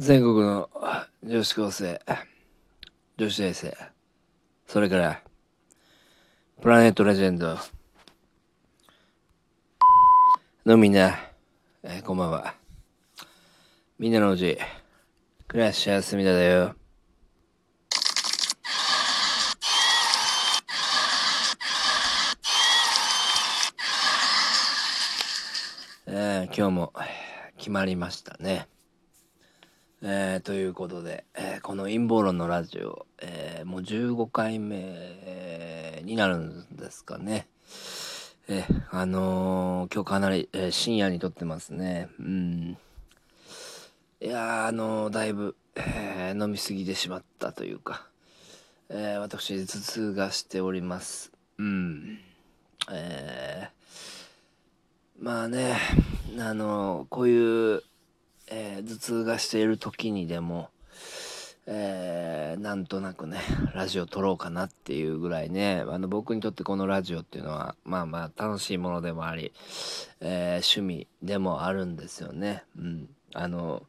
全国の女子高生、女子大生、それから、プラネットレジェンドのみんな、えーこんばんは。みんなのうち、暮らしやすみだだよ。え今日も決まりましたね。えーということで、えーこの陰謀論のラジオ、えーもう15回目になるんですかね。えーあのー今日かなり、えー深夜に撮ってますね。うん。いやあのーだいぶ、えー飲みすぎてしまったというか、えー私頭痛がしております。うん。えーまあね、あのこういう、えー頭痛がしている時にでも、えーなんとなくねラジオ撮ろうかなっていうぐらいねあの僕にとってこのラジオっていうのはまあまあ楽しいものでもあり、えー趣味でもあるんですよね。うん、あの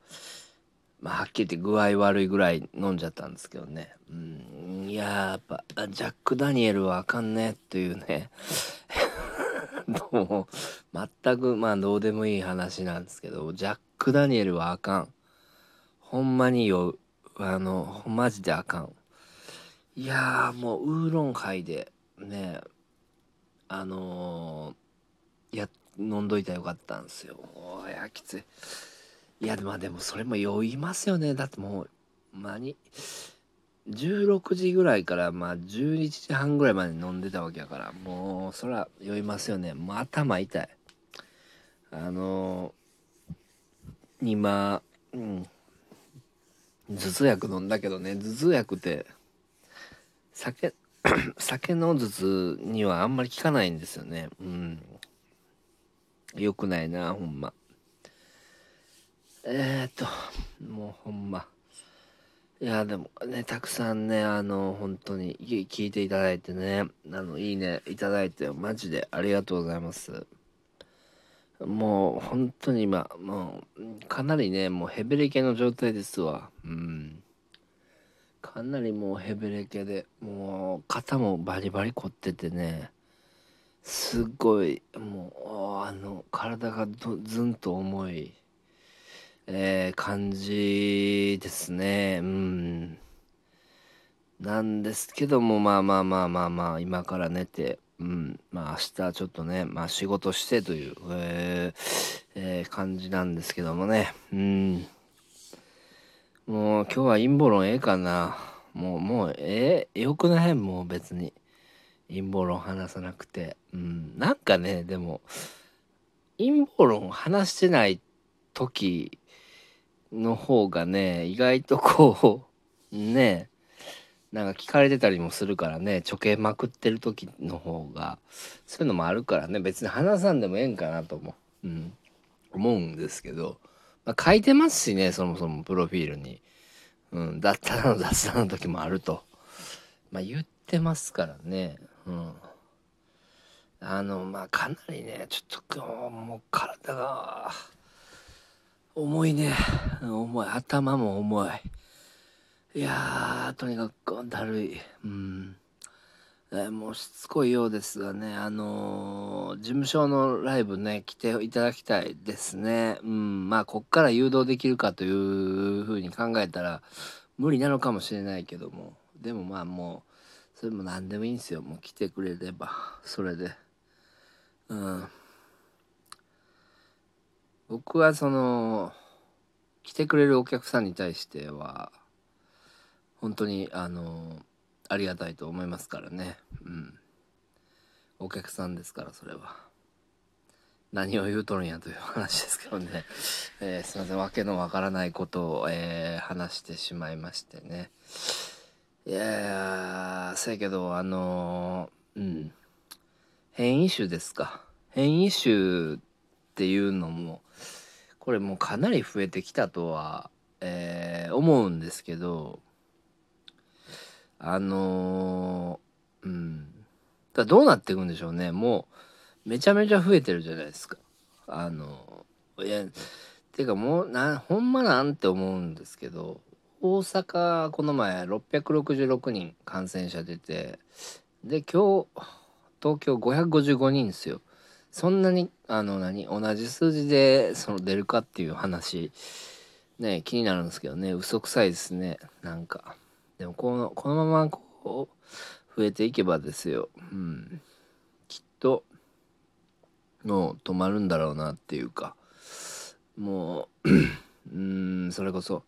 まあ、はっきり言って具合悪いぐらい飲んじゃったんですけどね。うん、いややっぱジャック・ダニエルはあかんねっていうね どう全くまあどうでもいい話なんですけどジャック・ダニエルはあかん。ほんまによあのマジであかん。いやーもうウーロンハイでねあのー、や飲んどいたらよかったんですよ。おーいやきつい。いやまあでもそれも酔いますよね。だってもう何16時ぐらいからまあ11時半ぐらいまで飲んでたわけやからもうそら酔いますよね。もう頭痛い。あのー今うん。頭痛薬飲んだけどね。頭痛薬って酒 酒の頭痛にはあんまり効かないんですよね。うん。よくないなほんま。えー、っともうほんま。いやでもねたくさんねあの本当にい聞いていただいてねあのいいねいただいてマジでありがとうございます。もう本当に今もうかなりねもうヘベレケの状態ですわ。うん。かなりもうヘベレケでもう肩もバリバリ凝っててねすっごいもうあの体がずんと重い。えー感じですね。うん。なんですけどもまあまあまあまあまあ今から寝てうん。まあ明日ちょっとねまあ仕事してという、えーえー感じなんですけどもね。うん。もう今日は陰謀論ええかな。もうもうええ？よくないもう別に陰謀論話さなくて。うん。なんかねでも陰謀論話してない時の方がね意外とこうねなんか聞かれてたりもするからねちょけまくってる時の方がそういうのもあるからね別に話さんでもええんかなと思う、うん、思うんですけど、まあ、書いてますしねそもそもプロフィールに、うん、だったらの雑談の時もあると、まあ、言ってますからね、うん、あのまあかなりねちょっと今日もう体が重いね。重い。頭も重い。いやーとにかくだるい。うん。えもうしつこいようですがね。あのー事務所のライブね来ていただきたいですね。うん。まあこっから誘導できるかというふうに考えたら無理なのかもしれないけども。でもまあもうそれも何でもいいんですよ。もう来てくれればそれで。うん。僕はその来てくれるお客さんに対しては本当にあのありがたいと思いますからね。うん。お客さんですからそれは。何を言うとるんやという話ですけどね、えーすいません。わけのわからないことを、えー話してしまいましてね。いやーせやけどあのーうん。変異種ですか。変異種ってていうのもこれもうかなり増えてきたとは、えー思うんですけどあのーうん。だどうなっていくんでしょうね。もうめちゃめちゃ増えてるじゃないですか。あのいやていうかもうなほんまなんて思うんですけど大阪この前666人感染者出てで今日東京555人ですよ。そんなにあの何同じ数字でその出るかっていう話ね気になるんですけどね。嘘くさいですね。なんか。でもこのこのままこう増えていけばですよ。うん。きっともう止まるんだろうなっていうか。もう うんそれこそ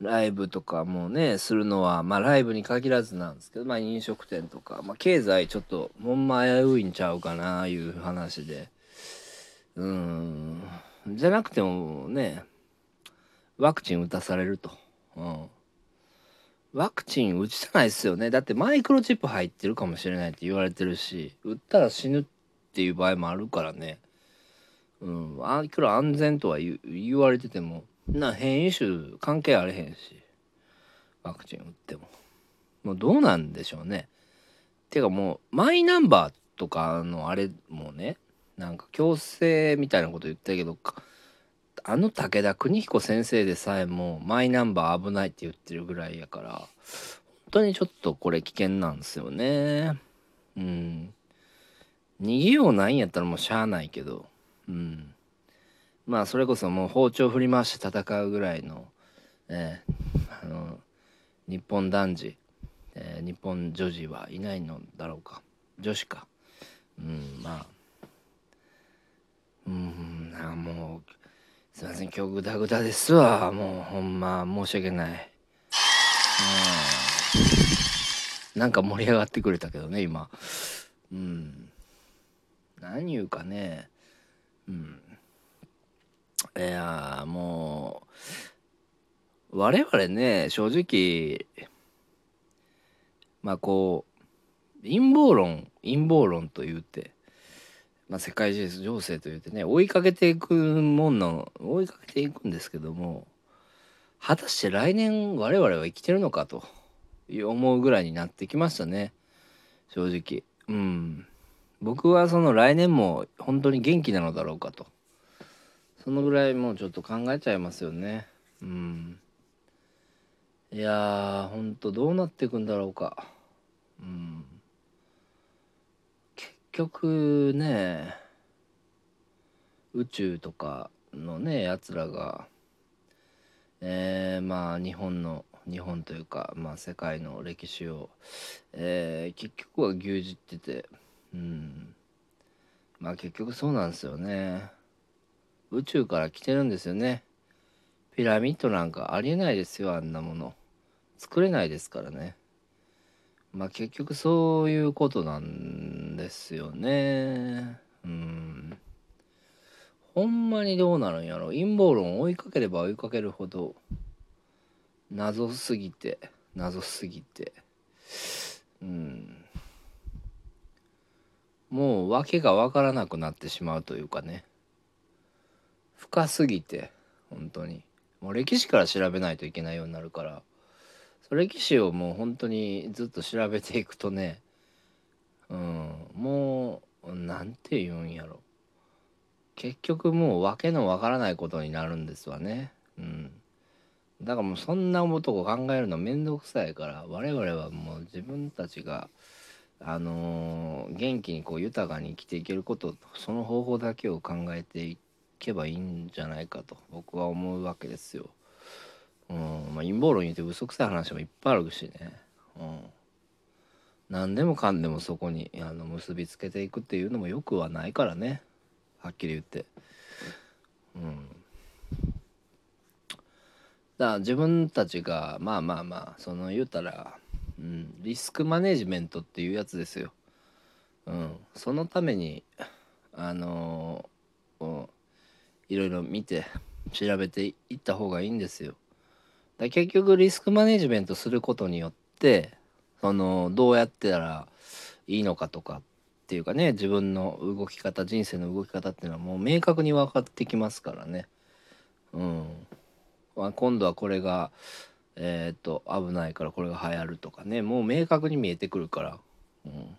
ライブとかもねするのはまあライブに限らずなんですけどまあ飲食店とか、まあ、経済ちょっとほんま危ういんちゃうかないう話で。うん。じゃなくてもねワクチン打たされると、うん、ワクチン打ちたないですよね。だってマイクロチップ入ってるかもしれないって言われてるし打ったら死ぬっていう場合もあるからね。うん。いくら安全とは言われてても。な変異種関係あれへんしワクチン打っても。もうどうなんでしょうね。てかもうマイナンバーとかのあれもねなんか強制みたいなこと言ったけどあの武田邦彦先生でさえもマイナンバー危ないって言ってるぐらいやから本当にちょっとこれ危険なんですよね。うん。逃げようないんやったらもうしゃあないけど。うん。まあそれこそもう包丁振り回して戦うぐらいの、えー、あの日本男児、えー、日本女児はいないのだろうか。女子か。うんまあうんなもうすいません。今日グダグダですわ。もうほんま申し訳ない。うん。なんか盛り上がってくれたけどね今。うん。何言うかね。うん。いやもう我々ね正直まあこう陰謀論陰謀論と言うて、まあ、世界情勢と言うてね追いかけていくもんの追いかけていくんですけども果たして来年我々は生きてるのかと思うぐらいになってきましたね。正直。うん。僕はその来年も本当に元気なのだろうかと。そのぐらいもうちょっと考えちゃいますよね。うん。いやほんとどうなっていくんだろうか。うん。結局ね宇宙とかのねやつらがえー、まあ日本の日本というか、まあ、世界の歴史を、えー、結局は牛耳っててうん。まあ結局そうなんですよね。宇宙から来てるんですよね。ピラミッドなんかありえないですよあんなもの。作れないですからね。まあ結局そういうことなんですよね。うん。ほんまにどうなるんやろ。陰謀論を追いかければ追いかけるほど謎すぎて謎すぎて。うん。もう訳が分からなくなってしまうというかね。深すぎて本当に。もう歴史から調べないといけないようになるから。そ歴史をもう本当にずっと調べていくとねうんもう何て言うんやろ。結局もう訳のわからないことになるんですわね。うん。だからもうそんなことを考えるの面倒くさいから我々はもう自分たちがあのー、元気にこう豊かに生きていけることその方法だけを考えていけばいいんじゃないかと僕は思うわけですよ。うんまあ、陰謀論言うて嘘くさい話もいっぱいあるしね。うん、何でもかんでもそこにあの結びつけていくっていうのもよくはないからねはっきり言って。うん、だから自分たちがまあまあまあその言うたら、うん、リスクマネジメントっていうやつですよ。うん、そのためにあのー、いろいろ見て調べていった方がいいんですよ。だ結局リスクマネジメントすることによってそのどうやってたらいいのかとかっていうかね自分の動き方人生の動き方っていうのはもう明確に分かってきますからね。うん。まあ、今度はこれがえっ、と危ないからこれが流行るとかねもう明確に見えてくるから、うん、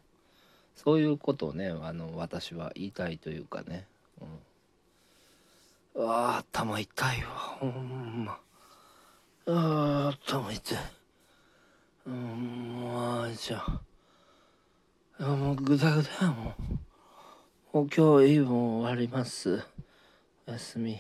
そういうことをねあの私は言いたいというかね。あ頭痛いわほんま。あ頭痛い。うんまあじゃあ。もうぐだぐだやもうもう今日いいもん終わります。おやすみ。